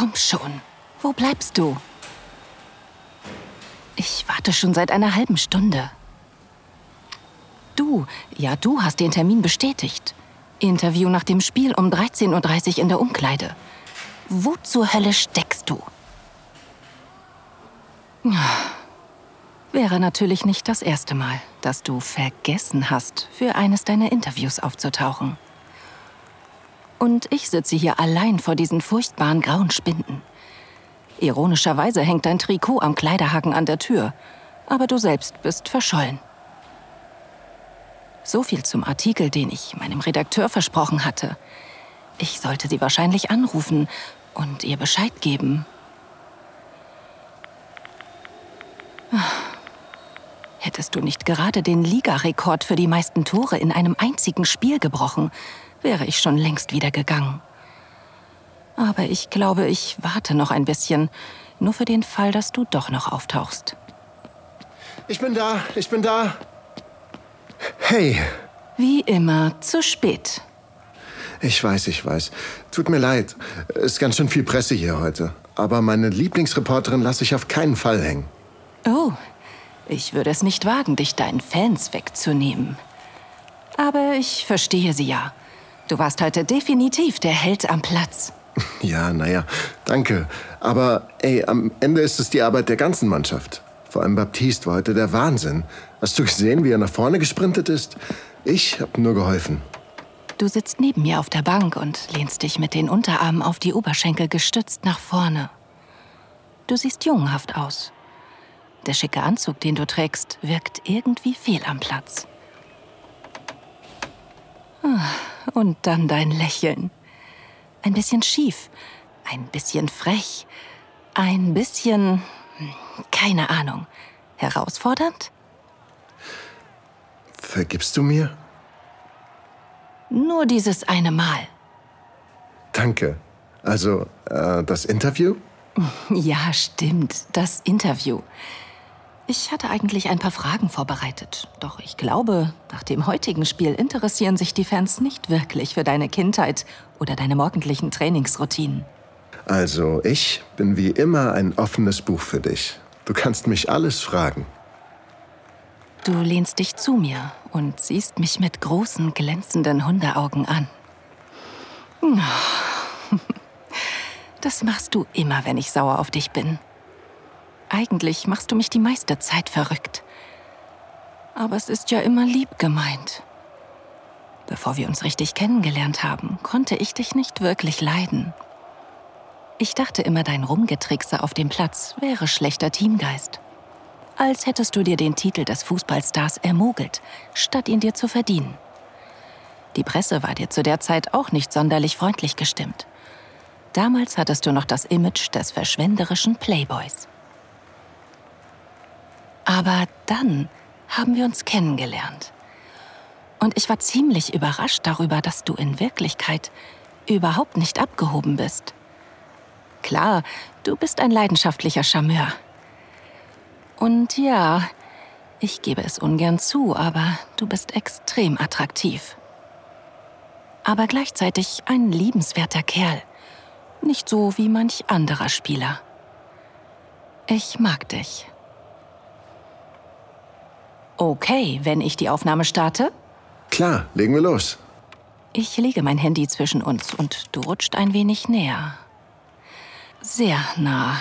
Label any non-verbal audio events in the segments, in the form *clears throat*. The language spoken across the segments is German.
komm schon. Wo bleibst du? Ich warte schon seit einer halben Stunde. Du, ja, du hast den Termin bestätigt. Interview nach dem Spiel um 13.30 Uhr in der Umkleide. Wo zur Hölle steckst du? Wäre natürlich nicht das erste Mal, dass du vergessen hast, für eines deiner Interviews aufzutauchen. Und ich sitze hier allein vor diesen furchtbaren grauen Spinden. Ironischerweise hängt dein Trikot am Kleiderhaken an der Tür, aber du selbst bist verschollen. So viel zum Artikel, den ich meinem Redakteur versprochen hatte. Ich sollte sie wahrscheinlich anrufen und ihr Bescheid geben. Hättest du nicht gerade den Ligarekord für die meisten Tore in einem einzigen Spiel gebrochen, wäre ich schon längst wieder gegangen. Aber ich glaube, ich warte noch ein bisschen, nur für den Fall, dass du doch noch auftauchst. Ich bin da, ich bin da. Hey. Wie immer, zu spät. Ich weiß, ich weiß. Tut mir leid. Ist ganz schön viel Presse hier heute. Aber meine Lieblingsreporterin lasse ich auf keinen Fall hängen. Oh, ich würde es nicht wagen, dich deinen Fans wegzunehmen. Aber ich verstehe sie ja. Du warst heute definitiv der Held am Platz. Ja, naja, danke. Aber ey, am Ende ist es die Arbeit der ganzen Mannschaft. Vor allem Baptiste war heute der Wahnsinn. Hast du gesehen, wie er nach vorne gesprintet ist? Ich hab nur geholfen. Du sitzt neben mir auf der Bank und lehnst dich mit den Unterarmen auf die Oberschenkel gestützt nach vorne. Du siehst jungenhaft aus. Der schicke Anzug, den du trägst, wirkt irgendwie fehl am Platz. Ah, und dann dein Lächeln. Ein bisschen schief, ein bisschen frech, ein bisschen, hm, keine Ahnung, herausfordernd? Vergibst du mir? Nur dieses eine Mal. Danke. Also, äh, das Interview? Ja, stimmt, das Interview. Ich hatte eigentlich ein paar Fragen vorbereitet. Doch ich glaube, nach dem heutigen Spiel interessieren sich die Fans nicht wirklich für deine Kindheit oder deine morgendlichen Trainingsroutinen. Also, ich bin wie immer ein offenes Buch für dich. Du kannst mich alles fragen. Du lehnst dich zu mir und siehst mich mit großen, glänzenden Hundeaugen an. *laughs* Das machst du immer, wenn ich sauer auf dich bin. Eigentlich machst du mich die meiste Zeit verrückt. Aber es ist ja immer lieb gemeint. Bevor wir uns richtig kennengelernt haben, konnte ich dich nicht wirklich leiden. Ich dachte immer, dein Rumgetrickse auf dem Platz wäre schlechter Teamgeist. Als hättest du dir den Titel des Fußballstars ermogelt, statt ihn dir zu verdienen. Die Presse war dir zu der Zeit auch nicht sonderlich freundlich gestimmt. Damals hattest du noch das Image des verschwenderischen Playboys. Aber dann haben wir uns kennengelernt. Und ich war ziemlich überrascht darüber, dass du in Wirklichkeit überhaupt nicht abgehoben bist. Klar, du bist ein leidenschaftlicher Charmeur. Und ja, ich gebe es ungern zu, aber du bist extrem attraktiv. Aber gleichzeitig ein liebenswerter Kerl. Nicht so wie manch anderer Spieler. Ich mag dich. Okay, wenn ich die Aufnahme starte? Klar, legen wir los. Ich lege mein Handy zwischen uns und du rutscht ein wenig näher. Sehr nah.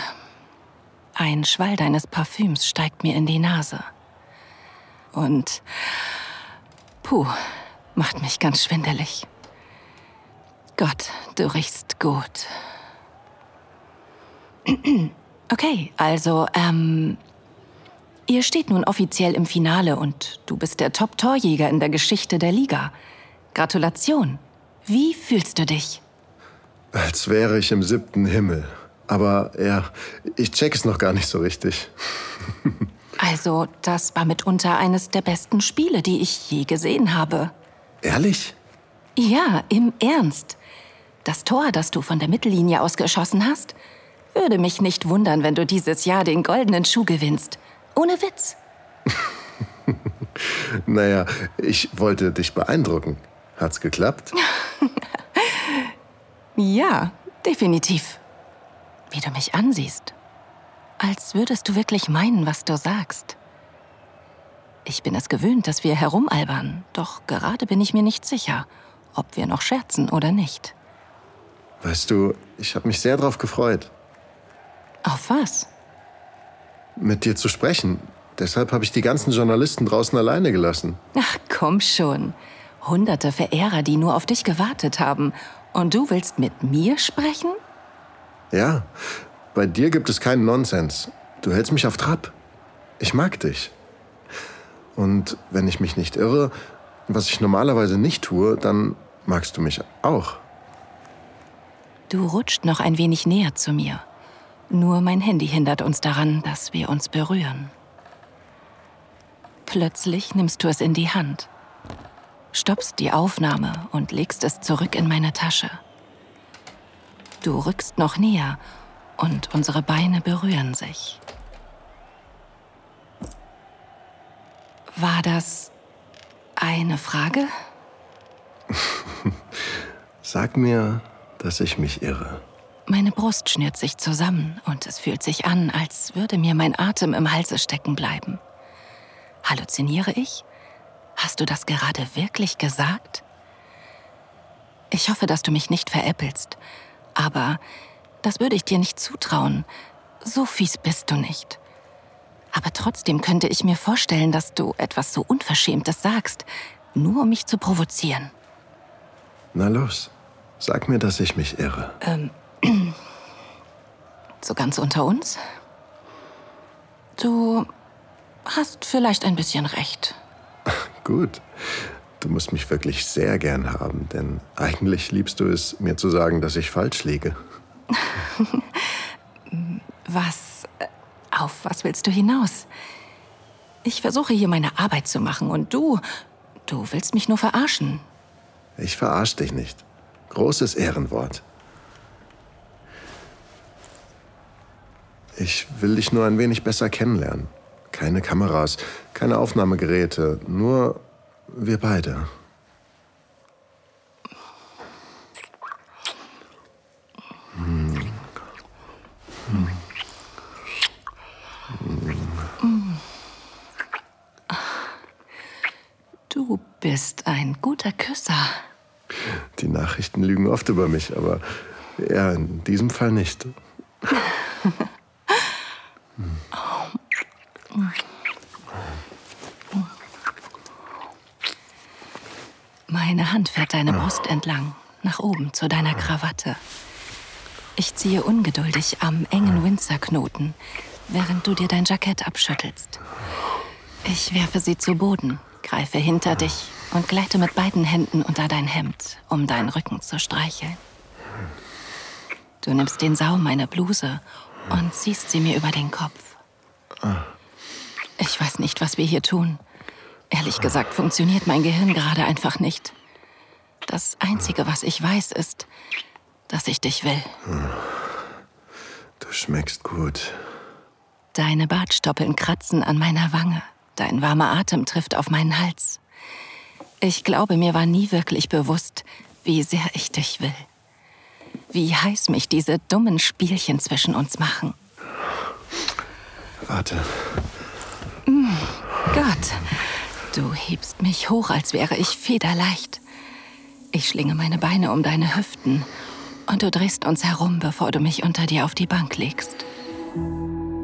Ein Schwall deines Parfüms steigt mir in die Nase. Und puh, macht mich ganz schwindelig. Gott, du riechst gut. *clears throat* Okay, also, ähm, Ihr steht nun offiziell im Finale und du bist der Top-Torjäger in der Geschichte der Liga. Gratulation. Wie fühlst du dich? Als wäre ich im siebten Himmel. Aber ja, ich check es noch gar nicht so richtig. *laughs* also, das war mitunter eines der besten Spiele, die ich je gesehen habe. Ehrlich? Ja, im Ernst. Das Tor, das du von der Mittellinie aus geschossen hast, würde mich nicht wundern, wenn du dieses Jahr den goldenen Schuh gewinnst. Ohne Witz. *laughs* naja, ich wollte dich beeindrucken. Hat's geklappt? *laughs* ja, definitiv. wie du mich ansiehst. Als würdest du wirklich meinen, was du sagst. Ich bin es gewöhnt, dass wir herumalbern, doch gerade bin ich mir nicht sicher, ob wir noch scherzen oder nicht. Weißt du, ich habe mich sehr darauf gefreut. Auf was? Mit dir zu sprechen. Deshalb habe ich die ganzen Journalisten draußen alleine gelassen. Ach, komm schon. Hunderte Verehrer, die nur auf dich gewartet haben. Und du willst mit mir sprechen? Ja, bei dir gibt es keinen Nonsens. Du hältst mich auf Trab. Ich mag dich. Und wenn ich mich nicht irre, was ich normalerweise nicht tue, dann magst du mich auch. Du rutscht noch ein wenig näher zu mir. Nur mein Handy hindert uns daran, dass wir uns berühren. Plötzlich nimmst du es in die Hand, stoppst die Aufnahme und legst es zurück in meine Tasche. Du rückst noch näher und unsere Beine berühren sich. War das eine Frage? *laughs* Sag mir, dass ich mich irre. Meine Brust schnürt sich zusammen und es fühlt sich an, als würde mir mein Atem im Halse stecken bleiben. Halluziniere ich? Hast du das gerade wirklich gesagt? Ich hoffe, dass du mich nicht veräppelst, aber das würde ich dir nicht zutrauen. So fies bist du nicht. Aber trotzdem könnte ich mir vorstellen, dass du etwas so Unverschämtes sagst, nur um mich zu provozieren. Na los, sag mir, dass ich mich irre. Ähm, *clears throat* so ganz unter uns? Du hast vielleicht ein bisschen recht. *laughs* Gut. Du musst mich wirklich sehr gern haben, denn eigentlich liebst du es, mir zu sagen, dass ich falsch liege. *laughs* was? Äh, auf was willst du hinaus? Ich versuche hier meine Arbeit zu machen und du, du willst mich nur verarschen. Ich verarsch dich nicht. Großes Ehrenwort. Ich will dich nur ein wenig besser kennenlernen. Keine Kameras, keine Aufnahmegeräte, nur wir beide. Hm. Du bist ein guter Küsser. Die Nachrichten lügen oft über mich, aber ja, in diesem Fall nicht. *laughs* Meine Hand fährt deine Brust entlang, nach oben zu deiner Krawatte. Ich ziehe ungeduldig am engen Windsor-Knoten, während du dir dein Jackett abschüttelst. Ich werfe sie zu Boden, greife hinter dich und gleite mit beiden Händen unter dein Hemd, um deinen Rücken zu streicheln. Du nimmst den Saum meiner Bluse und ziehst sie mir über den Kopf. Ich weiß nicht, was wir hier tun. Ehrlich gesagt funktioniert mein Gehirn gerade einfach nicht. Das Einzige, was ich weiß, ist, dass ich dich will. Du schmeckst gut. Deine Bartstoppeln kratzen an meiner Wange. Dein warmer Atem trifft auf meinen Hals. Ich glaube, mir war nie wirklich bewusst, wie sehr ich dich will. Wie heiß mich diese dummen Spielchen zwischen uns machen. Warte. Mm, Gott, du hebst mich hoch, als wäre ich federleicht. Ich schlinge meine Beine um deine Hüften und du drehst uns herum, bevor du mich unter dir auf die Bank legst.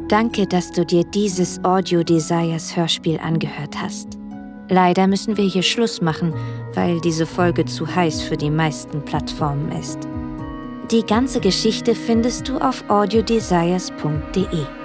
Danke, dass du dir dieses Audio Desires Hörspiel angehört hast. Leider müssen wir hier Schluss machen, weil diese Folge zu heiß für die meisten Plattformen ist. Die ganze Geschichte findest du auf audiodesires.de.